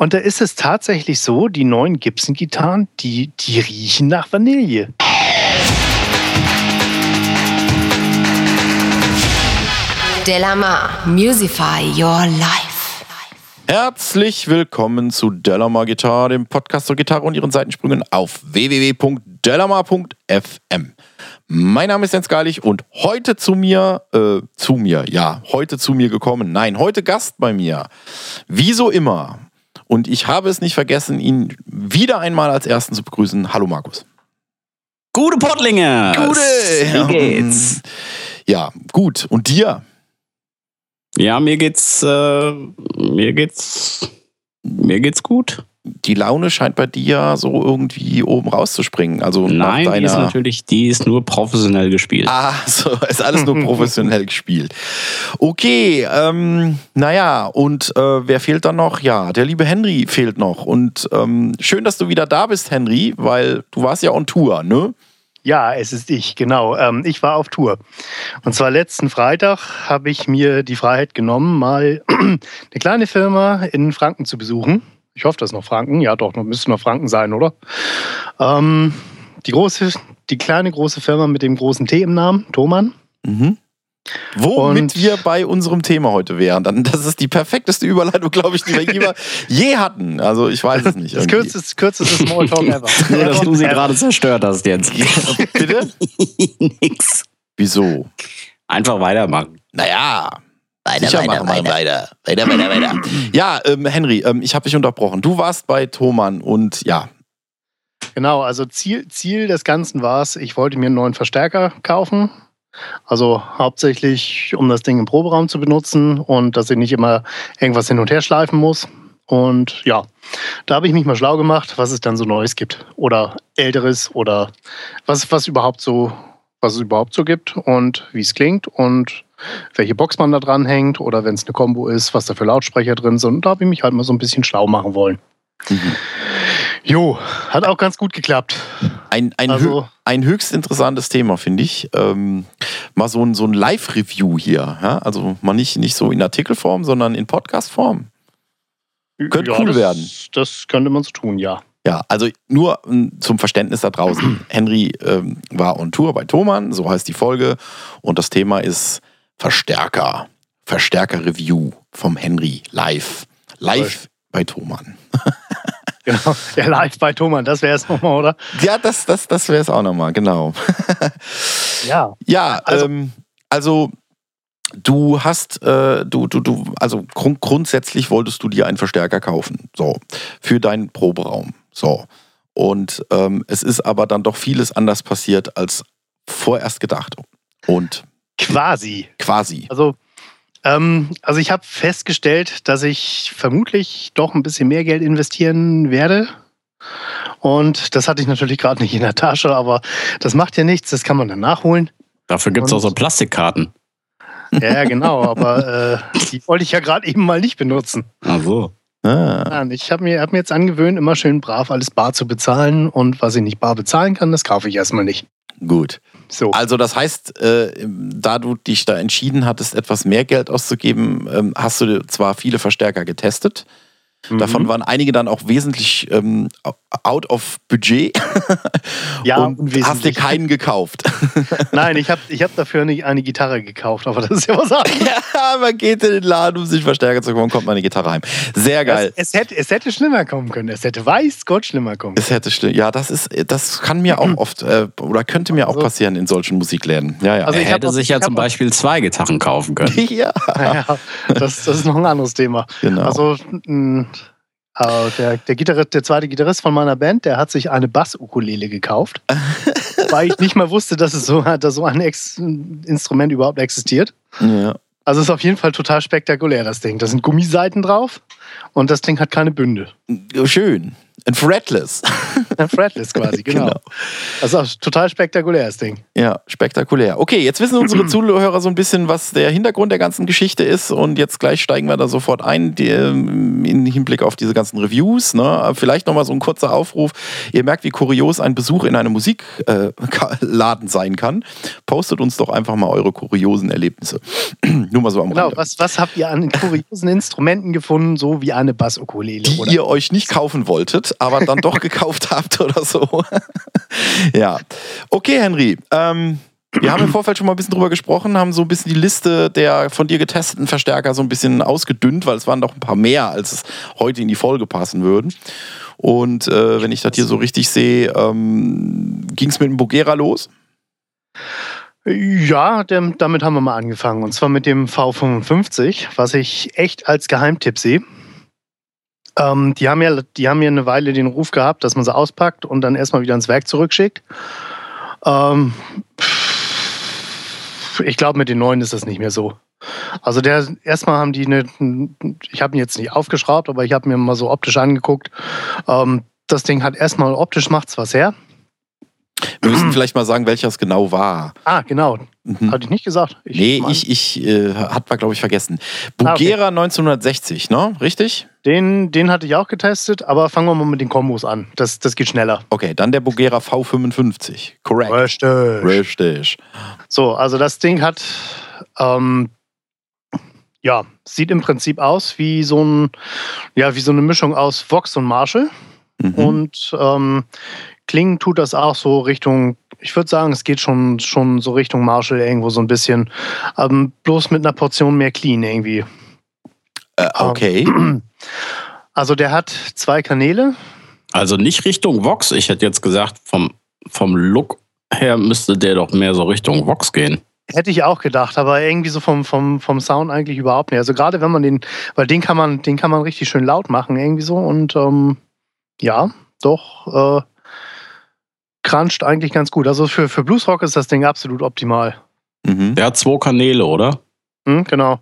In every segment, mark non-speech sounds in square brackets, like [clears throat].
Und da ist es tatsächlich so, die neuen Gibson-Gitarren, die, die riechen nach Vanille. Delamar, Musify Your Life. Herzlich willkommen zu Delamar Gitarre, dem Podcast zur Gitarre und ihren Seitensprüngen auf www.delamar.fm. Mein Name ist Jens Geilig und heute zu mir, äh, zu mir, ja, heute zu mir gekommen. Nein, heute Gast bei mir. Wie so immer. Und ich habe es nicht vergessen, ihn wieder einmal als Ersten zu begrüßen. Hallo Markus. Gute Pottlinge! Gute! Wie geht's? Ja, gut. Und dir? Ja, mir geht's, äh, mir geht's, mir geht's gut. Die Laune scheint bei dir so irgendwie oben rauszuspringen. Also nach Nein, die deiner ist natürlich, die ist nur professionell gespielt. Ah, so, ist alles nur professionell gespielt. Okay, ähm, naja, und äh, wer fehlt dann noch? Ja, der liebe Henry fehlt noch. Und ähm, schön, dass du wieder da bist, Henry, weil du warst ja on Tour, ne? Ja, es ist ich, genau. Ähm, ich war auf Tour. Und zwar letzten Freitag habe ich mir die Freiheit genommen, mal [clears throat] eine kleine Firma in Franken zu besuchen. Ich hoffe, das ist noch Franken. Ja, doch, müsste noch Franken sein, oder? Ähm, die große, die kleine große Firma mit dem großen T im Namen, Thomann. Mhm. Womit Und- wir bei unserem Thema heute wären. Dann, das ist die perfekteste Überleitung, glaube ich, die wir je, [laughs] je hatten. Also ich weiß es nicht. Das irgendwie. kürzeste, kürzeste Smalltalk [laughs] ever. nur, dass du sie gerade zerstört hast jetzt. [laughs] Bitte? Nix. Wieso? Einfach weitermachen. Naja. Sicher machen wir weiter. Weiter, weiter, weiter. [clears throat] Ja, ähm, Henry, ähm, ich habe dich unterbrochen. Du warst bei Thomann und ja. Genau, also Ziel, Ziel des Ganzen war es, ich wollte mir einen neuen Verstärker kaufen. Also hauptsächlich, um das Ding im Proberaum zu benutzen und dass ich nicht immer irgendwas hin und her schleifen muss. Und ja, da habe ich mich mal schlau gemacht, was es dann so Neues gibt. Oder Älteres oder was, was überhaupt so, was es überhaupt so gibt und wie es klingt und welche Box man da dran hängt oder wenn es eine Combo ist, was da für Lautsprecher drin sind. Und da habe ich mich halt mal so ein bisschen schlau machen wollen. Jo, hat auch ganz gut geklappt. Ein, ein, Also- hö ein höchst interessantes Thema, finde ich. Ähm, mal so ein, so ein Live-Review hier. Ja? Also mal nicht, nicht so in Artikelform, sondern in Podcast-Form. Könnte cool das, werden. Das könnte man so tun, ja. Ja, also nur ähm, zum Verständnis da draußen. [clears throat] Henry ähm, war on Tour bei Thomann, so heißt die Folge. Und das Thema ist Verstärker. Verstärker-Review vom Henry live. Live bei Thomann. [laughs] [laughs] Genau. Ja, live bei Thomann, das wäre es [laughs] nochmal, oder? Ja, das, das, das wäre es auch nochmal, genau. Ja. Ja, Also- ähm, also du hast, äh, du, du, du, also grund grundsätzlich wolltest du dir einen Verstärker kaufen, so, für deinen Proberaum, so. Und ähm, es ist aber dann doch vieles anders passiert als vorerst gedacht. Und Quasi. quasi. Also, ähm, also ich habe festgestellt, dass ich vermutlich doch ein bisschen mehr Geld investieren werde. Und das hatte ich natürlich gerade nicht in der Tasche, aber das macht ja nichts, das kann man dann nachholen. Dafür gibt's Und- auch so Plastikkarten. Ja, genau, aber [laughs] äh, die wollte ich ja gerade eben mal nicht benutzen. Ach so. Ah, ich habe mir, hab mir jetzt angewöhnt, immer schön brav alles bar zu bezahlen. Und was ich nicht bar bezahlen kann, das kaufe ich erstmal nicht. gut. So. Also das heißt, äh, da du dich da entschieden hattest, etwas mehr Geld auszugeben, ähm, hast du zwar viele Verstärker getestet, Davon Mhm. waren einige dann auch wesentlich ähm, out of Budget. [laughs] Ja, und hast dir keinen gekauft. [laughs] Nein, ich habe ich hab dafür eine, eine Gitarre gekauft, aber das ist ja was anderes. [laughs] ja, man geht in den Laden, um sich Verstärker zu bekommen, kommt meine Gitarre heim. Sehr geil. Es, es, hätte, es hätte schlimmer kommen können. Es hätte weiß Gott schlimmer kommen können. Es hätte still. Ja, das ist, das kann mir auch [clears throat] oft äh, oder könnte mir auch Also- passieren in solchen Musikläden. Ja, ja. Also Er hätte auch- sich ja zum auch- Beispiel zwei Gitarren kaufen können. ja, Ja, das, das ist noch ein anderes Thema. genau. Also mh, äh, der, der, Gitarrist, der zweite Gitarrist von meiner Band, der hat sich eine Bass-Ukulele gekauft, [laughs] weil ich nicht mal wusste, dass es so, dass so ein Ex Instrument überhaupt existiert. ja. Also es ist auf jeden Fall total spektakulär, das Ding. Da sind Gummiseiten drauf und das Ding hat keine Bünde. Schön. Ein Fretless. [laughs] Fretless quasi, [laughs] genau. Genau. Das ist auch total spektakulär, das Ding. Ja, spektakulär. Okay, jetzt wissen unsere [clears throat] Zuhörer so ein bisschen, was der Hintergrund der ganzen Geschichte ist und jetzt gleich steigen wir da sofort ein die, ähm, in Hinblick auf diese ganzen Reviews. Ne? Vielleicht nochmal so ein kurzer Aufruf. Ihr merkt, wie kurios ein Besuch in einem Musikladen [laughs] sein kann. Postet uns doch einfach mal eure kuriosen Erlebnisse. [clears throat] Nur mal so am Genau, Rande. was, was habt ihr an kuriosen Instrumenten gefunden, so wie eine Bassukulele? die oder? ihr euch nicht kaufen wolltet, aber dann doch gekauft habt [laughs] oder so. [laughs] ja. Okay, Henry. Ähm, wir haben im [clears throat] Vorfeld schon mal ein bisschen drüber gesprochen, haben so ein bisschen die Liste der von dir getesteten Verstärker so ein bisschen ausgedünnt, weil es waren doch ein paar mehr, als es heute in die Folge passen würden. Und äh, wenn ich das hier so richtig sehe, ähm, ging es mit dem Bugera los. Ja, damit haben wir mal angefangen. Und zwar mit dem V55, was ich echt als Geheimtipp sehe. Ähm, die, haben ja, die haben ja eine Weile den Ruf gehabt, dass man sie auspackt und dann erstmal wieder ins Werk zurückschickt. Ähm, ich glaube, mit den neuen ist das nicht mehr so. Also der erstmal haben die eine, ich habe ihn jetzt nicht aufgeschraubt, aber ich habe mir mal so optisch angeguckt. Ähm, das Ding hat erstmal optisch macht's was her. Wir müssen vielleicht mal sagen, welcher es genau war. Ah, genau. Mhm. Hatte ich nicht gesagt. Ich Nee, mein- ich, ich äh, hat man, glaube ich, vergessen. Ah, okay. Bugera 1960, ne? Richtig? Den, den hatte ich auch getestet, aber fangen wir mal mit den Kombos an. Das, das geht schneller. Okay, dann der Bugera V55. Correct. Richtig. Richtig. So, also das Ding hat, ähm, ja, sieht im Prinzip aus wie so ein, ja, wie so eine Mischung aus Vox und Marshall. Mhm. Und ähm, klingen tut das auch so Richtung, ich würde sagen, es geht schon, schon so Richtung Marshall irgendwo so ein bisschen. Ähm, bloß mit einer Portion mehr Clean irgendwie. äh, okay. [clears throat] Also der hat zwei Kanäle. Also nicht Richtung Vox. Ich hätte jetzt gesagt, vom, vom Look her müsste der doch mehr so Richtung Vox gehen. Hätte ich auch gedacht, aber irgendwie so vom, vom, vom Sound eigentlich überhaupt nicht. Also gerade wenn man den, weil den kann man, den kann man richtig schön laut machen, irgendwie so. Und ähm, ja, doch, äh, cruncht eigentlich ganz gut. Also für, für Bluesrock ist das Ding absolut optimal. Mhm. Der hat zwei Kanäle, oder? Hm, genau.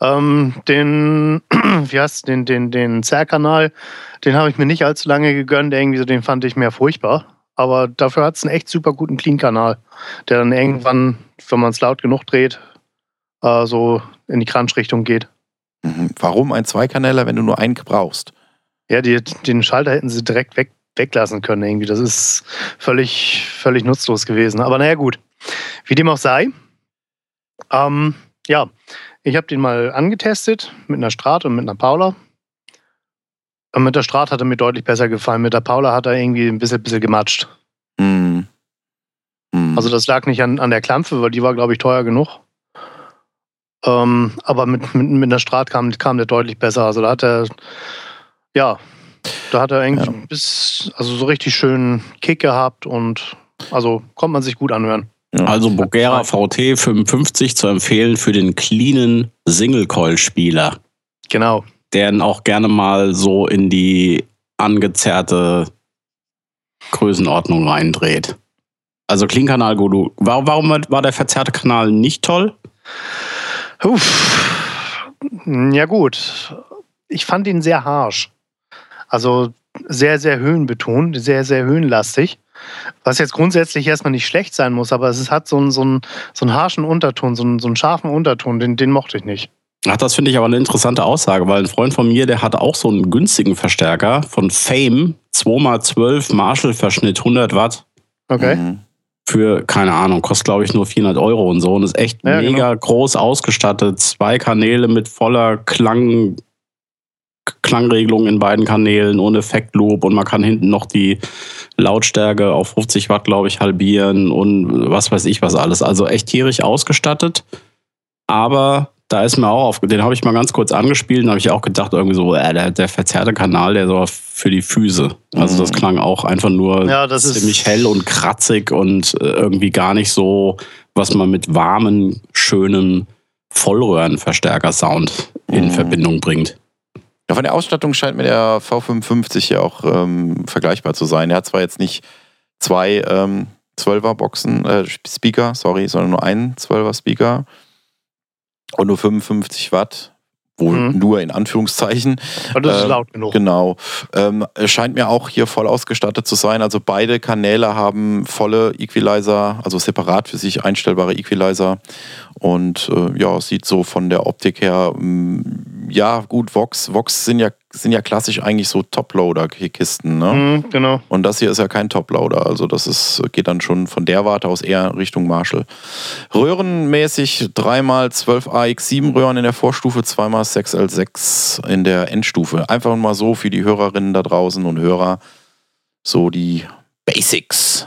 Ähm, den, [clears throat] wie heißt den, den, den Zerr-Kanal, den habe ich mir nicht allzu lange gegönnt. Irgendwie so, den fand ich mehr furchtbar. Aber dafür hat es einen echt super guten Clean-Kanal, der dann irgendwann, wenn man es laut genug dreht, äh, so in die Crunch-Richtung geht. Mhm. Warum ein Zweikaneller, wenn du nur einen brauchst? Ja, die, den Schalter hätten sie direkt weg, weglassen können irgendwie. Das ist völlig, völlig nutzlos gewesen. Aber naja, gut. Wie dem auch sei. Ähm, ja, ich habe den mal angetestet mit einer Strat und mit einer Paula. Und mit der Strat hat er mir deutlich besser gefallen. Mit der Paula hat er irgendwie ein bisschen, bisschen gematscht. Mhm. Mhm. Also das lag nicht an, an der Klampfe, weil die war, glaube ich, teuer genug. Ähm, aber mit, mit, mit einer Strat kam, kam der deutlich besser. Also da hat er, ja, da hat er eigentlich Ja. bis, also so richtig schön Kick gehabt und also konnte man sich gut anhören. Also Bogera VT 55 zu empfehlen für den cleanen Single-Coil-Spieler, Genau. der ihn auch gerne mal so in die angezerrte Größenordnung reindreht. Also Clean-Kanal, Gulu. Warum, warum war der verzerrte Kanal nicht toll? Uff. Ja gut. Ich fand ihn sehr harsch. Also sehr, sehr höhenbetont, sehr, sehr höhenlastig. Was jetzt grundsätzlich erstmal nicht schlecht sein muss, aber es hat so einen, so einen, so einen harschen Unterton, so einen, so einen scharfen Unterton, den, den mochte ich nicht. Ach, das finde ich aber eine interessante Aussage, weil ein Freund von mir, der hatte auch so einen günstigen Verstärker von Fame, 2x12 Marshall-Verschnitt, 100 Watt. Okay. Mhm. für, keine Ahnung, kostet glaube ich nur 400 Euro und so und ist echt Ja, mega groß ausgestattet. Zwei Kanäle mit voller Klang, Klangregelung in beiden Kanälen und Effektloop und man kann hinten noch die Lautstärke auf 50 Watt, glaube ich, halbieren und was weiß ich was alles. Also echt tierisch ausgestattet. Aber da ist mir auch auf, den habe ich mal ganz kurz angespielt und habe ich auch gedacht, irgendwie so, äh, der, der verzerrte Kanal, der so für die Füße. Also das Mhm. klang auch einfach nur Ja, ziemlich hell und kratzig und äh, irgendwie gar nicht so, was man mit warmen, schönen Vollröhrenverstärker-Sound in Mhm. Verbindung bringt. Ja, von der Ausstattung scheint mir der V55 ja auch ähm, vergleichbar zu sein. Er hat zwar jetzt nicht zwei ähm, 12er Boxen, äh, Speaker, sorry, sondern nur einen 12er Speaker und nur 55 Watt wohl Mhm. nur in Anführungszeichen. Aber das ist Ähm, laut genug. Genau. Ähm, es scheint mir auch hier voll ausgestattet zu sein. Also beide Kanäle haben volle Equalizer, also separat für sich einstellbare Equalizer. Und äh, ja, sieht so von der Optik her, mm, ja gut, Vox, Vox sind ja, sind ja klassisch eigentlich so Toploader-Kisten. Ne? Mhm, genau. Und das hier ist ja kein Toploader, also das ist, geht dann schon von der Warte aus eher Richtung Marshall. Röhrenmäßig 3x12 AX7 Röhren in der Vorstufe, 2x6L6 in der Endstufe. Einfach mal so für die Hörerinnen da draußen und Hörer, so die Basics.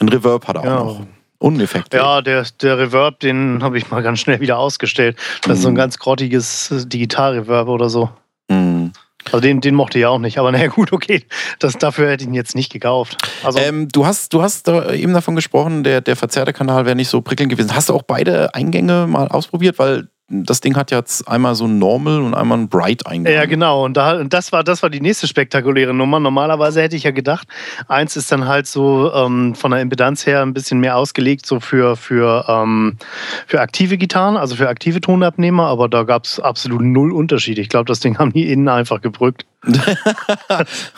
Ein Reverb hat er Ja. auch noch. Und ein Effekt. Ja, der, der Reverb, den habe ich mal ganz schnell wieder ausgestellt. Das ist so ein Mhm. ganz grottiges Digital-Reverb oder so. Mhm. Also den, den mochte ich auch nicht. Aber naja, gut, okay. Das, dafür hätte ich ihn jetzt nicht gekauft. Also, Ähm, du hast, du hast eben davon gesprochen, der, der verzerrte Kanal wäre nicht so prickelnd gewesen. Hast du auch beide Eingänge mal ausprobiert? Weil das Ding hat jetzt einmal so ein Normal und einmal ein Bright-Eingang. ja, genau. Und, da, und das, war, das war die nächste spektakuläre Nummer. Normalerweise hätte ich ja gedacht, eins ist dann halt so ähm, von der Impedanz her ein bisschen mehr ausgelegt, so für, für, ähm, für aktive Gitarren, also für aktive Tonabnehmer. Aber da gab es absolut null Unterschied. Ich glaube, das Ding haben die innen einfach gebrückt. [laughs]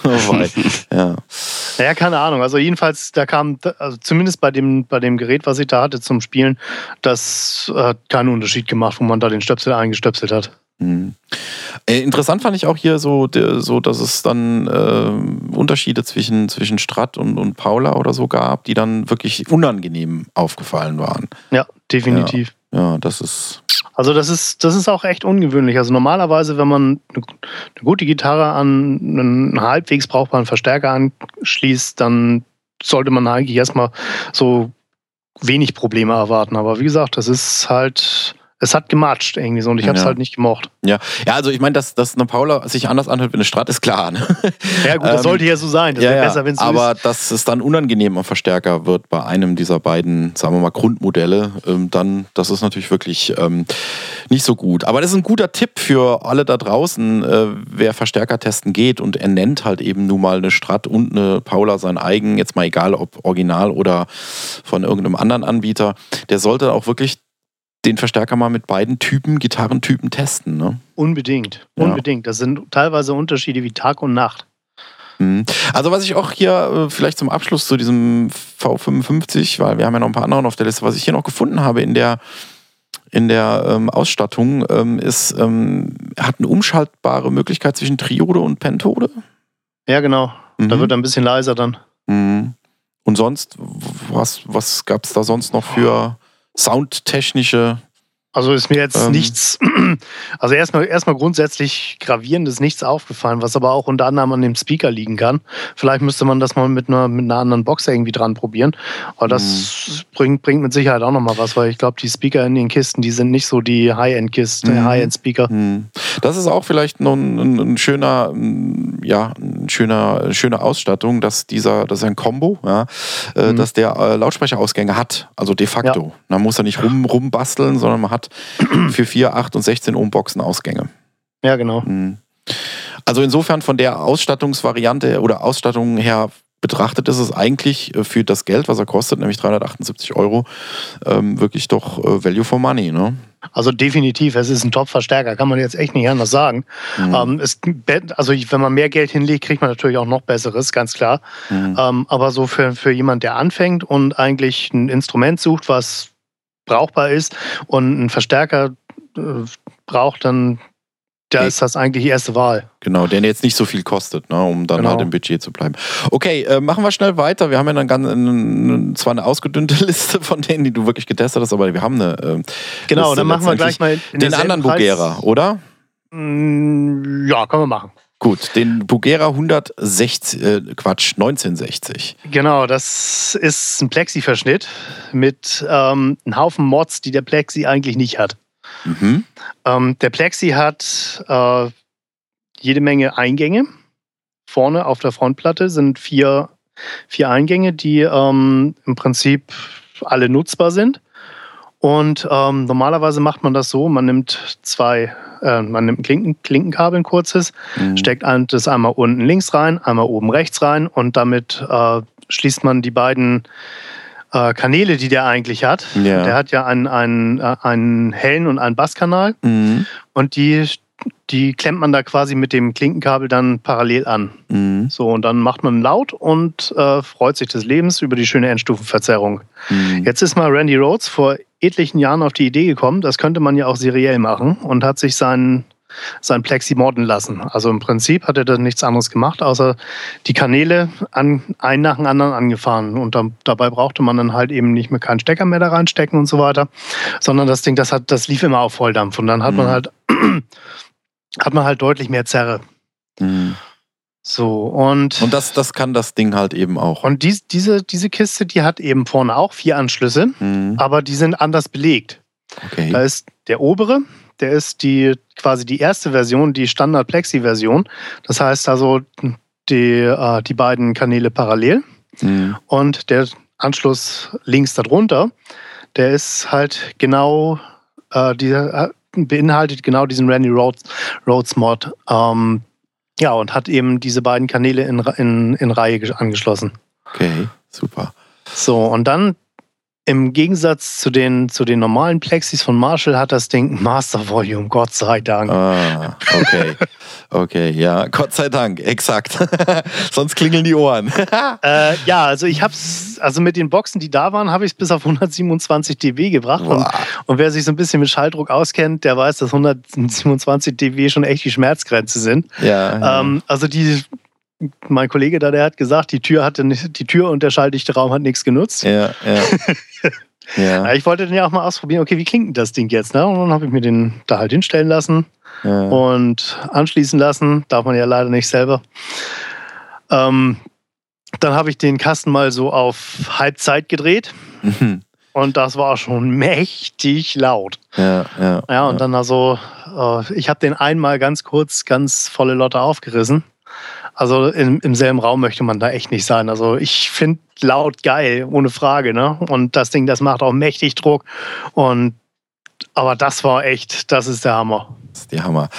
oh, ja. Naja, keine Ahnung. Also jedenfalls, da kam, also zumindest bei dem, bei dem Gerät, was ich da hatte zum Spielen, das hat keinen Unterschied gemacht, wo man da den Stöpsel eingestöpselt hat. Mhm. Äh, interessant fand ich auch hier so, so dass es dann äh, Unterschiede zwischen, zwischen Strat und, und Paula oder so gab, die dann wirklich unangenehm aufgefallen waren. Ja, definitiv. Ja, das ist. Also das ist, das ist auch echt ungewöhnlich. Also normalerweise, wenn man eine, eine gute Gitarre an einen halbwegs brauchbaren Verstärker anschließt, dann sollte man eigentlich erstmal so wenig Probleme erwarten. Aber wie gesagt, das ist halt, es hat gematscht irgendwie so und ich habe es Ja. halt nicht gemocht. Ja, ja also ich meine, dass, dass eine Paula sich anders anhört wie eine Strat, ist klar. Ne? Ja gut, das Ähm, sollte ja so sein. Das ja, wäre ja. besser, so aber ist. dass es dann unangenehm am Verstärker wird bei einem dieser beiden, sagen wir mal, Grundmodelle, ähm, dann, das ist natürlich wirklich ähm, nicht so gut. Aber das ist ein guter Tipp für alle da draußen, äh, wer Verstärker testen geht und er nennt halt eben nun mal eine Strat und eine Paula sein eigen, jetzt mal egal ob original oder von irgendeinem anderen Anbieter, der sollte auch wirklich den Verstärker mal mit beiden Typen, Gitarrentypen testen. Ne? Unbedingt, Ja. unbedingt. Das sind teilweise Unterschiede wie Tag und Nacht. Mhm. Also was ich auch hier äh, vielleicht zum Abschluss zu diesem V55, weil wir haben ja noch ein paar andere auf der Liste, was ich hier noch gefunden habe in der in der ähm, Ausstattung ähm, ist, ähm, hat eine umschaltbare Möglichkeit zwischen Triode und Pentode. Ja, genau. Da Mhm. wird er ein bisschen leiser dann. Mhm. Und sonst, was, was gab es da sonst noch für soundtechnische Also ist mir jetzt Ähm. nichts, [clears throat] also erstmal erstmal grundsätzlich gravierendes nichts aufgefallen, was aber auch unter anderem an dem Speaker liegen kann. Vielleicht müsste man das mal mit einer, mit einer anderen Box irgendwie dran probieren. Aber das bringt, bringt mit Sicherheit auch nochmal was, weil ich glaube, die Speaker in den Kisten, die sind nicht so die High-End-Kisten, Mhm. High-End-Speaker. Hm. Das ist auch vielleicht noch ein, ein, ein schöner, ja, ein schöner, eine schöne Ausstattung, dass dieser, das ist ein Combo, ja, äh, Mhm. dass der äh, Lautsprecherausgänge hat, also de facto. Man muss da nicht rum, rumbasteln, sondern man hat für 4, 8 und 16 Ohm Boxen Ausgänge. Ja, genau. Mhm. Also insofern von der Ausstattungsvariante oder Ausstattung her betrachtet ist es eigentlich äh, für das Geld, was er kostet, nämlich 378 Euro, ähm, wirklich doch äh, Value for Money. Ne? Also definitiv, es ist ein Top-Verstärker, kann man jetzt echt nicht anders sagen. Mhm. Ähm, es, also wenn man mehr Geld hinlegt, kriegt man natürlich auch noch Besseres, ganz klar. Mhm. Ähm, aber so für, für jemand, der anfängt und eigentlich ein Instrument sucht, was brauchbar ist und einen Verstärker äh, braucht, dann da ist das eigentlich die erste Wahl. Genau, der jetzt nicht so viel kostet, ne, um dann Genau. halt im Budget zu bleiben. Okay, äh, machen wir schnell weiter. Wir haben ja dann ganz, eine, zwar eine ausgedünnte [laughs] Liste von denen, die du wirklich getestet hast, aber wir haben eine. Äh, Genau, Liste dann machen wir gleich mal den anderen Preis- Bugera, oder? Mm, Ja, können wir machen. Gut, den Bugera 160, äh, Quatsch, 1960. Genau, das ist ein Plexi-Verschnitt mit ähm, einem Haufen Mods, die der Plexi eigentlich nicht hat. Mhm. Ähm, der Plexi hat äh, jede Menge Eingänge. Vorne auf der Frontplatte sind vier, vier Eingänge, die ähm, im Prinzip alle nutzbar sind. Und ähm, normalerweise macht man das so, man nimmt zwei, äh, man nimmt ein Klinken, Klinkenkabel, ein kurzes, Mhm. steckt das einmal unten links rein, einmal oben rechts rein und damit äh, schließt man die beiden äh, Kanäle, die der eigentlich hat. Ja. Der hat ja einen, einen, äh, einen hellen und einen Basskanal Mhm. und die, die klemmt man da quasi mit dem Klinkenkabel dann parallel an. Mhm. So, und dann macht man laut und äh, freut sich des Lebens über die schöne Endstufenverzerrung. Mhm. Jetzt ist mal Randy Rhodes vor etlichen Jahren auf die Idee gekommen, das könnte man ja auch seriell machen und hat sich seinen sein Plexi modden lassen. Also im Prinzip hat er da nichts anderes gemacht, außer die Kanäle an, einen nach dem anderen angefahren. Und da, dabei brauchte man dann halt eben nicht mehr keinen Stecker mehr da reinstecken und so weiter, sondern das Ding, das, hat, das lief immer auf Volldampf. Und dann hat man Mhm. halt hat man halt deutlich mehr Zerre. Mhm. So, und, Und das, das kann das Ding halt eben auch. und dies, diese, diese Kiste, die hat eben vorne auch vier Anschlüsse, Mhm. aber die sind anders belegt. Da Okay. ist der obere, der ist die quasi die erste Version, die Standard Plexi-Version. Das heißt also die, äh, die beiden Kanäle parallel. Mhm. Und der Anschluss links darunter, der ist halt genau, äh, dieser, äh, beinhaltet genau diesen Randy Rhodes, Rhodes Mod. Ähm, ja, und hat eben diese beiden Kanäle in, in, in Reihe gesch- angeschlossen. Okay, super. So, und dann im Gegensatz zu den, zu den normalen Plexis von Marshall hat das Ding Master Volume, Gott sei Dank. Ah, okay. Okay, ja, Gott sei Dank, exakt. [laughs] Sonst klingeln die Ohren. [laughs] Äh, ja, also ich hab's, also mit den Boxen, die da waren, habe ich es bis auf 127 dB gebracht. Und, und wer sich so ein bisschen mit Schalldruck auskennt, der weiß, dass 127 dB schon echt die Schmerzgrenze sind. ja, Ähm, also die, mein Kollege da, der hat gesagt, die Tür hatte nicht, die Tür und der schalldichte Raum hat nichts genutzt. ja, ja. [laughs] Ja, Ja, ich wollte den ja auch mal ausprobieren, okay, wie klingt denn das Ding jetzt? Ne? Und dann habe ich mir den da halt hinstellen lassen ja. und anschließen lassen. Darf man ja leider nicht selber. Ähm, dann habe ich den Kasten mal so auf Halbzeit gedreht Mhm. und das war schon mächtig laut. ja, ja. Ja, und dann also, äh, ich habe den einmal ganz kurz, ganz volle Lotte aufgerissen. Also im, im selben Raum möchte man da echt nicht sein. Also ich finde laut geil, ohne Frage. Ne? Und das Ding, das macht auch mächtig Druck. Und aber das war echt, das ist der Hammer. Das ist die Hammer.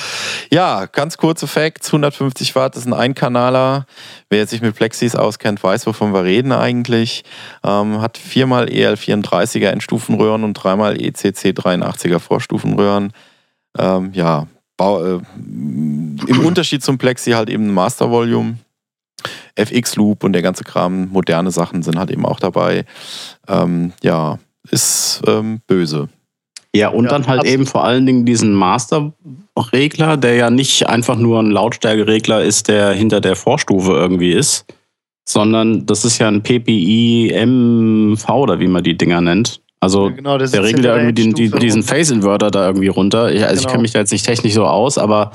Ja, ganz kurze Facts. 150 Watt ist ein Einkanaler. Wer sich mit Plexis auskennt, weiß, wovon wir reden eigentlich. Ähm, hat viermal EL34er Endstufenröhren und dreimal E ECC 83er Vorstufenröhren. Ähm, ja, äh, im [clears throat] Unterschied zum Plexi halt eben ein Master Volume. FX Loop und der ganze Kram, moderne Sachen sind halt eben auch dabei. Ähm, ja, ist ähm, böse. Ja, und Ja, dann halt eben vor allen Dingen diesen Master-Regler, der ja nicht einfach nur ein Lautstärkeregler ist, der hinter der Vorstufe irgendwie ist, sondern das ist ja ein PPI MV oder wie man die Dinger nennt. Also genau, das der regelt ja irgendwie den, die, diesen Phase-Inverter da irgendwie runter. Ich, also ich Genau. kenne mich da jetzt nicht technisch so aus, aber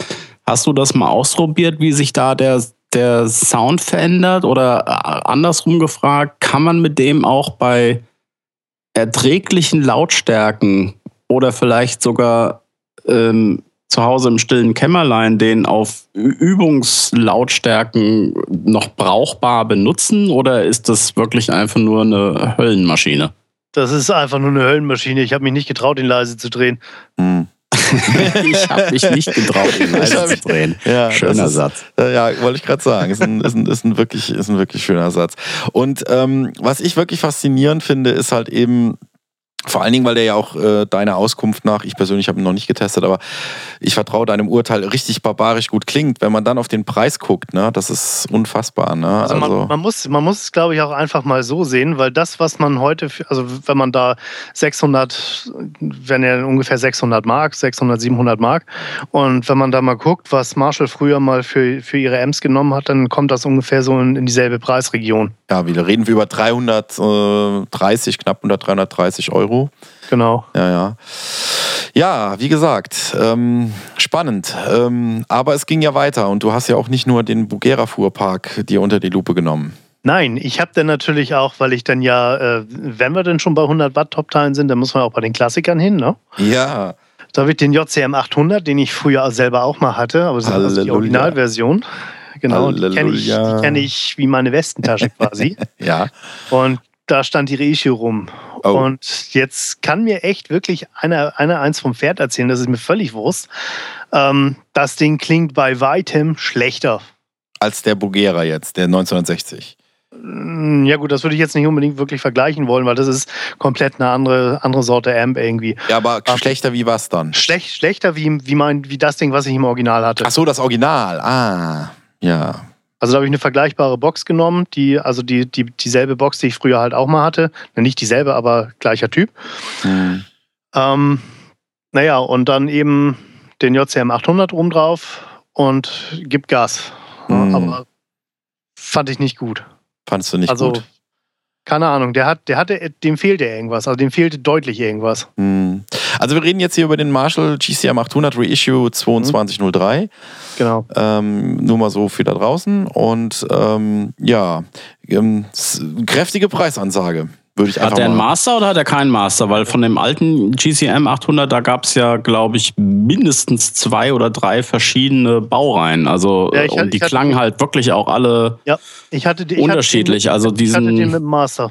hast du das mal ausprobiert, wie sich da der, der Sound verändert? Oder äh, andersrum gefragt, kann man mit dem auch bei erträglichen Lautstärken oder vielleicht sogar ähm, zu Hause im stillen Kämmerlein den auf Übungslautstärken noch brauchbar benutzen? Oder ist das wirklich einfach nur eine Höllenmaschine? Das ist einfach nur eine Höllenmaschine. Ich habe mich nicht getraut, ihn leise zu drehen. Hm. [laughs] ich habe mich nicht getraut, ihn leise zu drehen. Ja, Schöner ist- Satz. Äh, Ja, wollte ich gerade sagen. Ist ein, ist, ein, ist, ein wirklich, ist ein wirklich schöner Satz. Und ähm, was ich wirklich faszinierend finde, ist halt eben, vor allen Dingen, weil der ja auch äh, deiner Auskunft nach, ich persönlich habe ihn noch nicht getestet, aber ich vertraue deinem Urteil, richtig barbarisch gut klingt. Wenn man dann auf den Preis guckt, ne, das ist unfassbar. Ne? Also, man, man muss, man muss es, glaube ich, auch einfach mal so sehen, weil das, was man heute, also wenn man da 600, wenn er ungefähr 600 Mark, 600, 700 Mark, und wenn man da mal guckt, was Marshall früher mal für, für ihre Amps genommen hat, dann kommt das ungefähr so in, in dieselbe Preisregion. ja, wieder reden wir über 330, knapp unter 330 Euro. Genau. Ja, ja. Ja, wie gesagt, ähm, spannend. Ähm, aber es ging ja weiter und du hast ja auch nicht nur den Bugera-Fuhrpark dir unter die Lupe genommen. Nein, ich habe dann natürlich auch, weil ich dann ja, äh, wenn wir denn schon bei 100 Watt Top-Teilen sind, dann muss man auch bei den Klassikern hin, ne? Ja, Da habe ich den JCM 800, den ich früher selber auch mal hatte, aber das ist also die Halleluja. Originalversion. Genau, die kenne ich, Halleluja. kenn ich wie meine Westentasche quasi. [laughs] ja. Und da stand die Reissue rum. Oh. Und jetzt kann mir echt wirklich einer, einer eins vom Pferd erzählen, das ist mir völlig Wurst. Ähm, das Ding klingt bei weitem schlechter. Als der Bugera jetzt, der 1960. mm, ja gut, das würde ich jetzt nicht unbedingt wirklich vergleichen wollen, weil das ist komplett eine andere, andere Sorte Amp irgendwie. Ja, aber schlechter wie was dann? Schlecht, schlechter wie, wie, mein, wie das Ding, was ich im Original hatte. Ach so, das Original. Ah, ja. Also da habe ich eine vergleichbare Box genommen, die, also die, die, dieselbe Box, die ich früher halt auch mal hatte. Nicht dieselbe, aber gleicher Typ. Hm. Ähm, naja, und dann eben den JCM 800 oben drauf und gibt Gas. Hm. Aber fand ich nicht gut. Fandest du nicht also, gut? Keine Ahnung, der hat, der hatte, dem fehlte irgendwas. Also dem fehlte deutlich irgendwas. Hm. Also wir reden jetzt hier über den Marshall GCM 800 Reissue 2203. Genau. Ähm, nur mal so für da draußen. Und ähm, ja, ähm, kräftige Preisansage, würde ich einfach Hat der einen. Master oder hat er keinen Master? Weil von dem alten GCM 800, da gab es ja, glaube ich, mindestens zwei oder drei verschiedene Baureihen. Also Ja, ich und hatte- die ich hatte- klangen halt wirklich auch alle Ich hatte, den- ich unterschiedlich. Hatte also den, ich hatte den diesen, mit dem Master.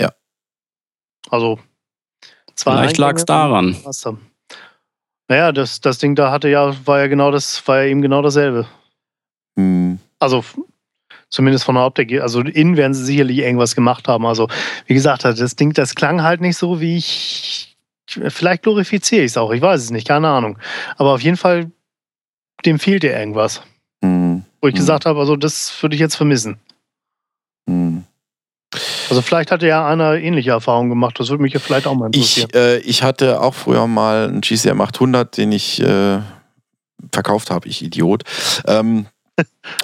Ja. Also zwei vielleicht lag es daran. und Master. Naja, das, das Ding da hatte ja, war ja genau das, war ja eben genau dasselbe. Hm. Also zumindest von der Optik. Also innen werden sie sicherlich irgendwas gemacht haben. Also wie gesagt, das Ding, das klang halt nicht so, wie ich. Vielleicht glorifiziere ich es auch, ich weiß es nicht, keine Ahnung. Aber auf jeden Fall, dem fehlte irgendwas. Hm. Wo ich Hm. gesagt habe, also das würde ich jetzt vermissen. Hm. Also vielleicht hatte ja einer ähnliche Erfahrungen gemacht, das würde mich ja vielleicht auch mal interessieren. Ich, äh, ich hatte auch früher mal einen GCM 800, den ich äh, verkauft habe, ich Idiot. Ähm,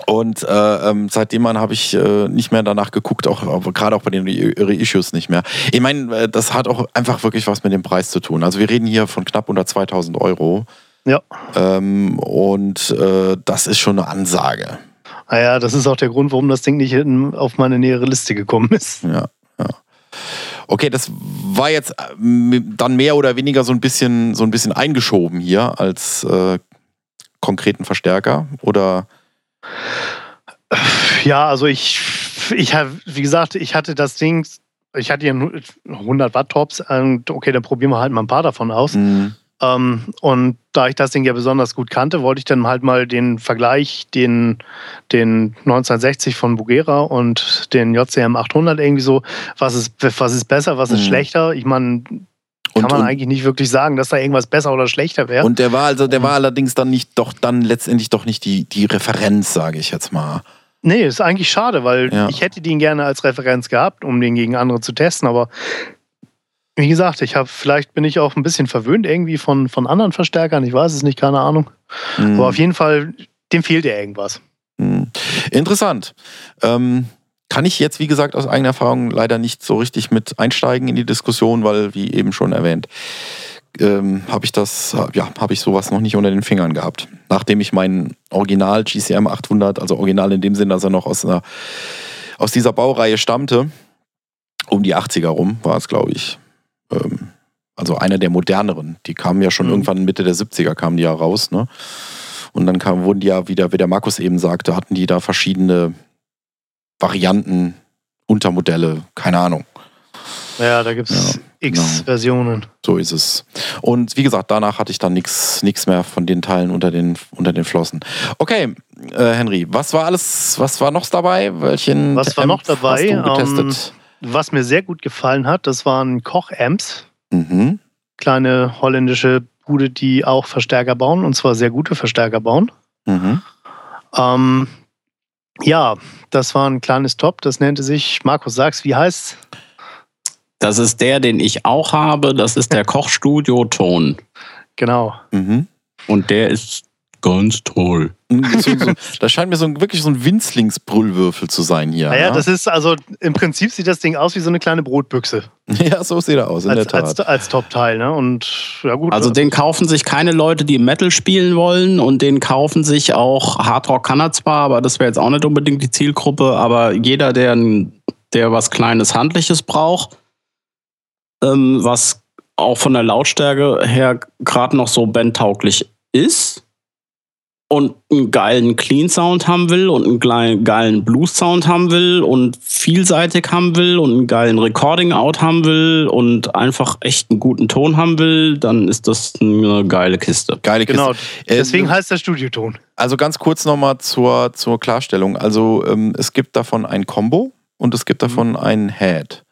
und äh, ähm, seitdem an habe ich äh, nicht mehr danach geguckt, auch, auch gerade auch bei den Re Reissues nicht mehr. Ich meine, äh, das hat auch einfach wirklich was mit dem Preis zu tun. Also wir reden hier von knapp unter 2000 Euro. Ja. Ähm, und äh, das ist schon eine Ansage. Naja, das ist auch der Grund, warum das Ding nicht auf meine nähere Liste gekommen ist. Ja, ja. Okay, das war jetzt äh, dann mehr oder weniger so ein bisschen, so ein bisschen eingeschoben hier als äh, konkreten Verstärker oder Ja, also ich, ich habe, wie gesagt, ich hatte das Ding, ich hatte ja nur 100 Watt Tops und okay, dann probieren wir halt mal ein paar davon aus. Hm, Ähm, und da ich das Ding ja besonders gut kannte, wollte ich dann halt mal den Vergleich, den, den 1960 von Bugera und den JCM 800 irgendwie so, was ist, was ist besser, was ist Mhm. schlechter? Ich meine, kann Und- man und- eigentlich nicht wirklich sagen, dass da irgendwas besser oder schlechter wäre. Und der war also, der Mhm. war allerdings dann nicht, doch dann letztendlich doch nicht die, die Referenz, sage ich jetzt mal. Nee, ist eigentlich schade, weil Ja. ich hätte den gerne als Referenz gehabt, um den gegen andere zu testen, aber wie gesagt, ich habe, vielleicht bin ich auch ein bisschen verwöhnt irgendwie von, von anderen Verstärkern, ich weiß es nicht, keine Ahnung. Hm, Aber auf jeden Fall, dem fehlt ja irgendwas. hm. Interessant. Ähm, kann ich jetzt, wie gesagt, aus eigener Erfahrung leider nicht so richtig mit einsteigen in die Diskussion, weil, wie eben schon erwähnt, ähm, habe ich das, ja, habe ich sowas noch nicht unter den Fingern gehabt. Nachdem ich meinen Original GCM 800, also Original in dem Sinn, dass er noch aus, einer, aus dieser Baureihe stammte, um die 80er rum war es, glaube ich. Ähm, also einer der moderneren. Die kamen ja schon Mhm. irgendwann Mitte der 70er kamen die ja raus, ne? Und dann kam, wurden die ja wieder, wie der Markus eben sagte, hatten die da verschiedene Varianten, Untermodelle, keine Ahnung. Ja, da gibt es Ja, x genau. Versionen. So ist es. Und wie gesagt, danach hatte ich dann nichts mehr von den Teilen unter den, unter den Flossen. Okay, äh, Henry, was war alles, was war noch dabei? Welchen Was war noch dabei? Hast du getestet? Was mir sehr gut gefallen hat, das waren Koch-Amps. mhm. Kleine holländische Bude, die auch Verstärker bauen, und zwar sehr gute Verstärker bauen. Mhm. Ähm, ja, das war ein kleines Top, das nannte sich, Markus, sag's, wie heißt's? das ist der, den ich auch habe. Das ist der [laughs] Kochstudio-Ton. Genau. Mhm. Und der ist ganz toll. So, so, [laughs] das scheint mir so ein, wirklich so ein Winzlingsbrüllwürfel zu sein hier. Naja, ne? das ist also, im Prinzip sieht das Ding aus wie so eine kleine Brotbüchse. [laughs] ja, so sieht er aus, in Als, der als, Tat. als Top-Teil, ne? Und ja gut. Also den kaufen sich keine Leute, die Metal spielen wollen und den kaufen sich auch Hardrock kann er zwar, aber das wäre jetzt auch nicht unbedingt die Zielgruppe, aber jeder, der, ein- der was Kleines, Handliches braucht, ähm, was auch von der Lautstärke her gerade noch so bandtauglich ist, und einen geilen Clean Sound haben will und einen geilen, geilen Blues Sound haben will und vielseitig haben will und einen geilen Recording Out haben will und einfach echt einen guten Ton haben will, dann ist das eine geile Kiste. Geile Kiste. Genau. Äh, Deswegen heißt der Studioton. Also ganz kurz nochmal zur, zur Klarstellung. Also ähm, es gibt davon ein Combo und es gibt davon ein Head.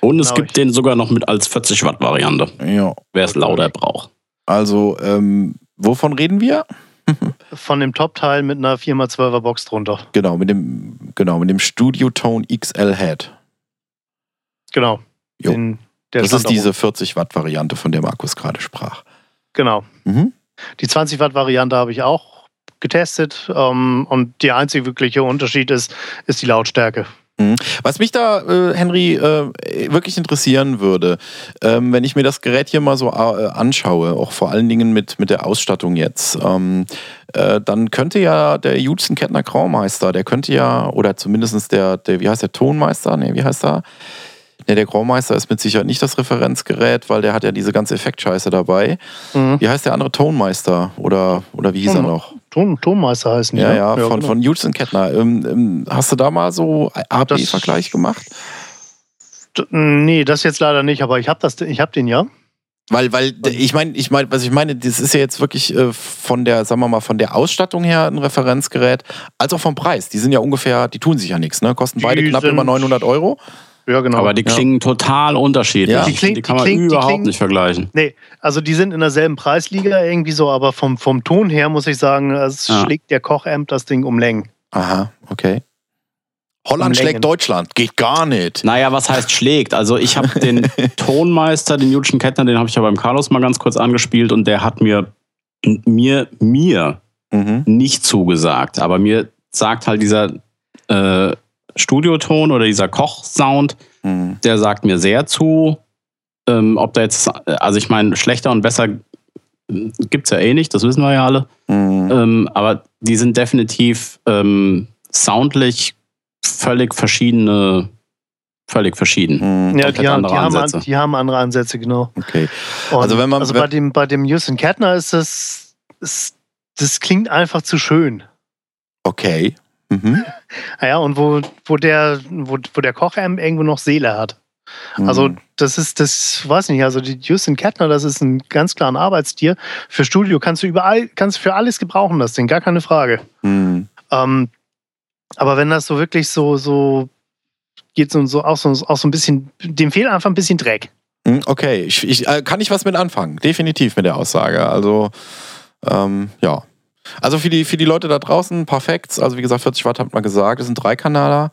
Und es Genau, gibt den sogar noch mit als 40 Watt Variante, Ja. wer es lauter braucht. Also ähm, wovon reden wir? [laughs] Von dem Top-Teil mit einer 4x12er Box drunter. Genau, mit dem, genau, mit dem Studio Tone XL Head. Genau. Den, das ist diese oben. 40 Watt Variante, von der Markus gerade sprach. Genau. Mhm. Die 20 Watt Variante habe ich auch getestet. Ähm, und der einzige wirkliche Unterschied ist, ist die Lautstärke. Was mich da, äh, Henry, äh, wirklich interessieren würde, ähm, wenn ich mir das Gerät hier mal so äh, anschaue, auch vor allen Dingen mit, mit der Ausstattung jetzt, ähm, äh, dann könnte ja der Judson Kettner Graumeister, der könnte ja, oder zumindest der, der, wie heißt der, Tonmeister? Nee, wie heißt er? Nee, der Graumeister ist mit Sicherheit nicht das Referenzgerät, weil der hat ja diese ganze Effektscheiße dabei. Mhm. Wie heißt der andere Tonmeister? Oder, oder wie hieß er Tonme- noch? Ton, Tonmeister heißen die. Ja, ne? ja, von, genau. von Judson Kettner. Ähm, ähm, hast du da mal so AB-Vergleich gemacht? Nee, das jetzt leider nicht, aber ich habe hab den ja. Weil, weil ich meine, ich meine, was ich meine, das ist ja jetzt wirklich äh, von der, sagen wir mal, von der Ausstattung her ein Referenzgerät, als auch vom Preis. Die sind ja ungefähr, die tun sich ja nichts, ne? Kosten Die beide knapp immer 900 Euro. Ja, genau. Aber die Ja. klingen total unterschiedlich. Ja. Die klingt- die kann die man überhaupt klingt- nicht vergleichen. Nee, also die sind in derselben Preisliga irgendwie so, aber vom, vom Ton her muss ich sagen, es Ja. schlägt der Koch-Amp das Ding um Längen. Aha, okay. Holland schlägt Deutschland. Geht gar nicht. Naja, was heißt schlägt? Also ich habe den [laughs] Tonmeister, den Judson Kettner, den habe ich ja beim Carlos mal ganz kurz angespielt und der hat mir, mir, mir Mhm. nicht zugesagt. Aber mir sagt halt dieser äh, Studioton oder dieser Kochsound, Mhm. der sagt mir sehr zu. Ähm, ob da jetzt, also ich meine, schlechter und besser gibt es ja eh nicht, das wissen wir ja alle. Mhm. Ähm, aber die sind definitiv ähm, soundlich völlig verschiedene, völlig verschieden. Mhm. Ja, die haben, andere die, haben, an- Ansätze. die haben andere Ansätze, genau. Okay. Und Also wenn man- also wenn- bei dem, bei dem Houston Kettner ist das, ist, das klingt einfach zu schön. Okay. Mhm. [laughs] Ja, und wo, wo der, wo, wo der Koch-Amp irgendwo noch Seele hat. Also Mhm. das ist, das weiß nicht, also die Houston Kettner, das ist ein ganz klaren Arbeitstier. Für Studio kannst du überall, kannst du für alles gebrauchen, das Ding, gar keine Frage. Mhm. Ähm, aber wenn das so wirklich so, so geht so, so auch, so auch so ein bisschen, dem fehlt einfach ein bisschen Dreck. Mhm, Okay, ich, ich, äh, kann ich was mit anfangen? Definitiv mit der Aussage. Also, ähm, ja. Also für die, für die Leute da draußen, perfekt. Also wie gesagt, 40 Watt hat man gesagt. Das sind drei Kanaler.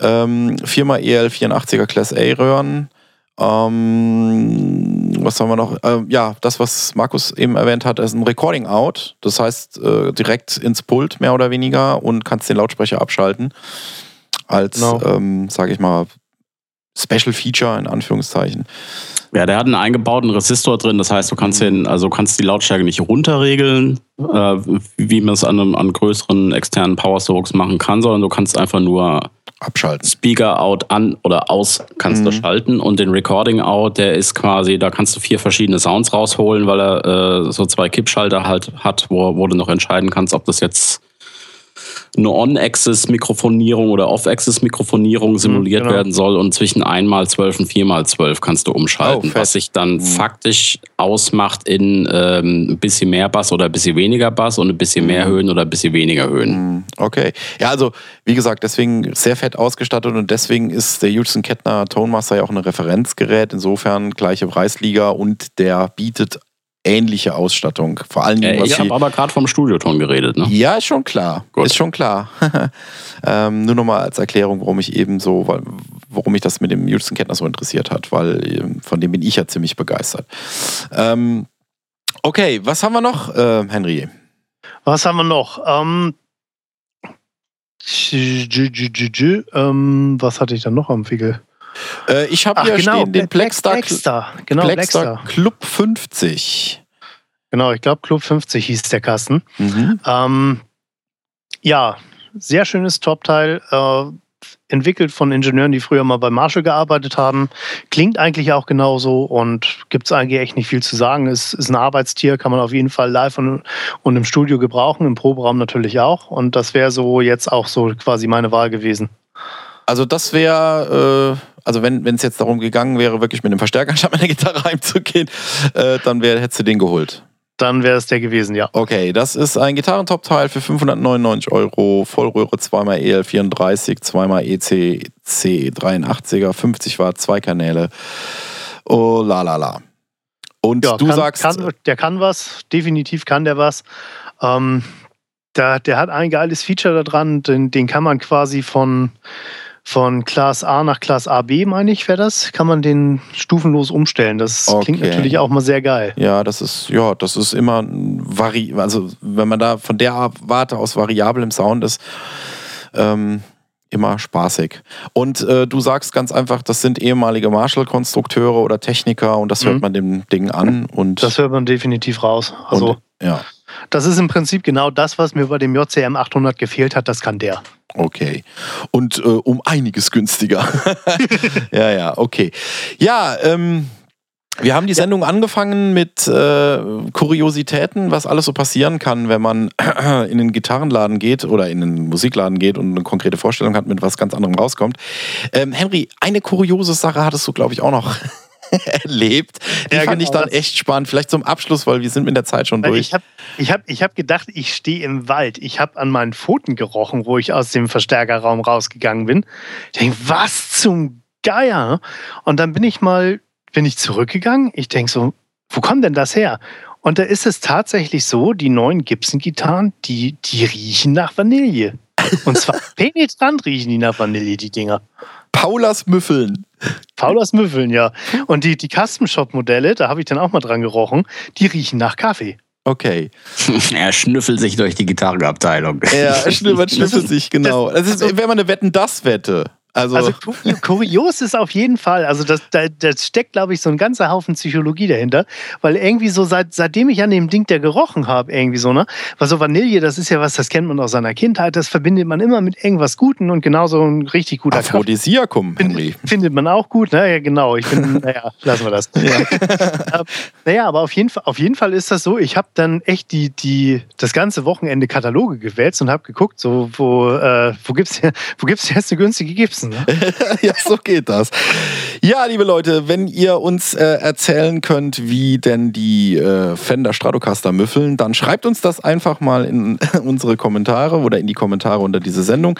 Ähm, viermal EL 84er Class A Röhren. Ähm, was haben wir noch? Ähm, ja, das, was Markus eben erwähnt hat, ist ein Recording Out. Das heißt, äh, direkt ins Pult mehr oder weniger und kannst den Lautsprecher abschalten. Als, Genau. ähm, sage ich mal, Special Feature in Anführungszeichen. Ja, der hat einen eingebauten Resistor drin, das heißt, du kannst den, also kannst die Lautstärke nicht runterregeln, äh, wie man es an, einem- an größeren externen Power Strokes machen kann, sondern du kannst einfach nur Abschalten. Speaker out an oder aus kannst du Mhm. schalten und den Recording out, der ist quasi, da kannst du vier verschiedene Sounds rausholen, weil er äh, so zwei Kippschalter halt hat, wo, wo du noch entscheiden kannst, ob das jetzt eine On-Axis-Mikrofonierung oder Off-Axis-Mikrofonierung simuliert genau. werden soll und zwischen 1x12 und 4x12 kannst du umschalten, Oh, was sich dann Mhm. faktisch ausmacht in ähm, ein bisschen mehr Bass oder ein bisschen weniger Bass und ein bisschen mehr Mhm. Höhen oder ein bisschen weniger Höhen. Mm, Okay. Ja, also wie gesagt, deswegen sehr fett ausgestattet und deswegen ist der Judson Kettner Tonemaster ja auch ein Referenzgerät. Insofern gleiche Preisliga und der bietet ähnliche Ausstattung. Vor allen Dingen, Äh, was ich habe aber gerade vom Studioton geredet, ne? Ja, ist schon klar. Gut. Ist schon klar. [laughs] ähm, nur nochmal als Erklärung, warum ich eben so, weil, warum mich das mit dem Judson Kettner so interessiert hat, weil ähm, von dem bin ich ja ziemlich begeistert. Ähm, okay, was haben wir noch, äh, Henry? Was haben wir noch? Ähm, ähm, was hatte ich dann noch am Fickel? Äh, ich habe hier genau, stehen den Black- Blackstar, Blackstar. Genau, Blackstar Blackstar. Club 50. Genau, ich glaube Club 50 hieß der Kasten. Mhm. Ähm, ja, sehr schönes Top-Teil. Äh, entwickelt von Ingenieuren, die früher mal bei Marshall gearbeitet haben. Klingt eigentlich auch genauso und gibt es eigentlich echt nicht viel zu sagen. Es ist ein Arbeitstier, kann man auf jeden Fall live und, und im Studio gebrauchen, im Proberaum natürlich auch. Und das wäre so jetzt auch so quasi meine Wahl gewesen. Also das wäre, äh, also wenn es jetzt darum gegangen wäre, wirklich mit einem Verstärker statt mit einer Gitarre [laughs] heimzugehen, äh, dann wär, hättest du den geholt. Dann wäre es der gewesen, ja. Okay, das ist ein Gitarrentop-Teil für 599 Euro. Vollröhre 2x EL34, 2x EC C83er, 50 Watt, zwei Kanäle. Oh, la la la. Und Ja, du kann, sagst, Kann, der kann was, definitiv kann der was. Ähm, der, der hat ein geiles Feature da dran, den, den kann man quasi von, von Class A nach Class AB, meine ich, wäre das, kann man den stufenlos umstellen. Das klingt Okay. natürlich auch mal sehr geil. ja, das ist, ja, das ist immer vari also wenn man da von der Warte aus variabel im Sound ist, ähm, immer spaßig. Und äh, du sagst ganz einfach, das sind ehemalige Marshall-Konstrukteure oder Techniker und das hört Mhm. man dem Ding an und, Das hört man definitiv raus. Also, und ja. das ist im Prinzip genau das, was mir bei dem JCM 800 gefehlt hat, das kann der. Okay. Und äh, um einiges günstiger. [laughs] ja, ja, okay. Ja, ähm, wir haben die Sendung angefangen mit äh, Kuriositäten, was alles so passieren kann, wenn man [clears throat] in den Gitarrenladen geht oder in den Musikladen geht und eine konkrete Vorstellung hat, mit was ganz anderem rauskommt. Ähm, Henry, eine kuriose Sache hattest du, glaube ich, auch noch [laughs] erlebt. Die Ja, fand ich genau, dann das- echt spannend. Vielleicht zum Abschluss, weil wir sind mit der Zeit schon durch. ich habe ich hab, ich hab gedacht, ich stehe im Wald. Ich habe an meinen Pfoten gerochen, wo ich aus dem Verstärkerraum rausgegangen bin. Ich denke, was zum Geier? Und dann bin ich mal, bin ich zurückgegangen. Ich denke so, wo kommt denn das her? Und da ist es tatsächlich so, die neuen Gibson-Gitarren, die, die riechen nach Vanille. Und zwar penetrant riechen die nach Vanille, die Dinger. Paulas Müffeln. Paulas Müffeln, ja. Und die, die Custom-Shop-Modelle, da habe ich dann auch mal dran gerochen, die riechen nach Kaffee. Okay. [laughs] er schnüffelt sich durch die Gitarrenabteilung. Ja, schnüffelt, schnüffelt [laughs] sich, genau. Das ist, wäre mal eine Wetten-Das-Wette. Also, Also ku- kurios ist auf jeden Fall, also das, da, das steckt, glaube ich, so ein ganzer Haufen Psychologie dahinter, weil irgendwie so seit, seitdem ich an dem Ding der gerochen habe, irgendwie so, ne, weil so Vanille, das ist ja was, das kennt man aus seiner Kindheit, das verbindet man immer mit irgendwas Guten und genauso ein richtig guter. Aphrodisiakum, Henry. Findet, findet man auch gut, ne? Ja, genau. Ich bin, [laughs] naja, lassen wir das. [laughs] Ähm, naja, aber auf jeden, Fall, auf jeden Fall ist das so, ich habe dann echt die, die, das ganze Wochenende Kataloge gewälzt und habe geguckt, so, wo, äh, wo gibt es wo gibt's jetzt eine günstige Gibson? Ne? [laughs] ja, so geht das. Ja, liebe Leute, wenn ihr uns äh, erzählen könnt, wie denn die äh, Fender Stratocaster müffeln, dann schreibt uns das einfach mal in [laughs] unsere Kommentare oder in die Kommentare unter diese Sendung.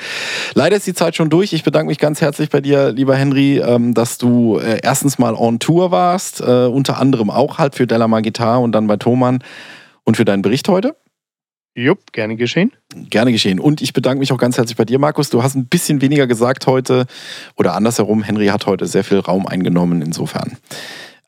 Leider ist die Zeit schon durch. Ich bedanke mich ganz herzlich bei dir, lieber Henry, ähm, dass du äh, erstens mal on Tour warst, äh, unter anderem auch halt für Delamar Guitar und dann bei Thomann und für deinen Bericht heute. Jupp, gerne geschehen. Gerne geschehen. Und ich bedanke mich auch ganz herzlich bei dir, Markus. Du hast ein bisschen weniger gesagt heute. Oder andersherum, Henry hat heute sehr viel Raum eingenommen, insofern.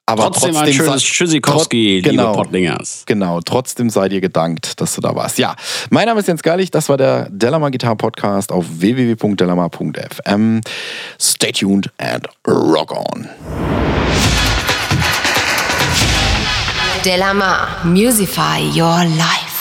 Aber Trotzdem, trotzdem, ein schönes sei- Tschüssikowski, genau. liebe Pottlingers. Genau, trotzdem sei dir gedankt, dass du da warst. Ja, mein Name ist Jens Gerlich, das war der Delamar Guitar Podcast auf www.delamar.fm. Stay tuned and rock on. Delamar, Musify Your Life.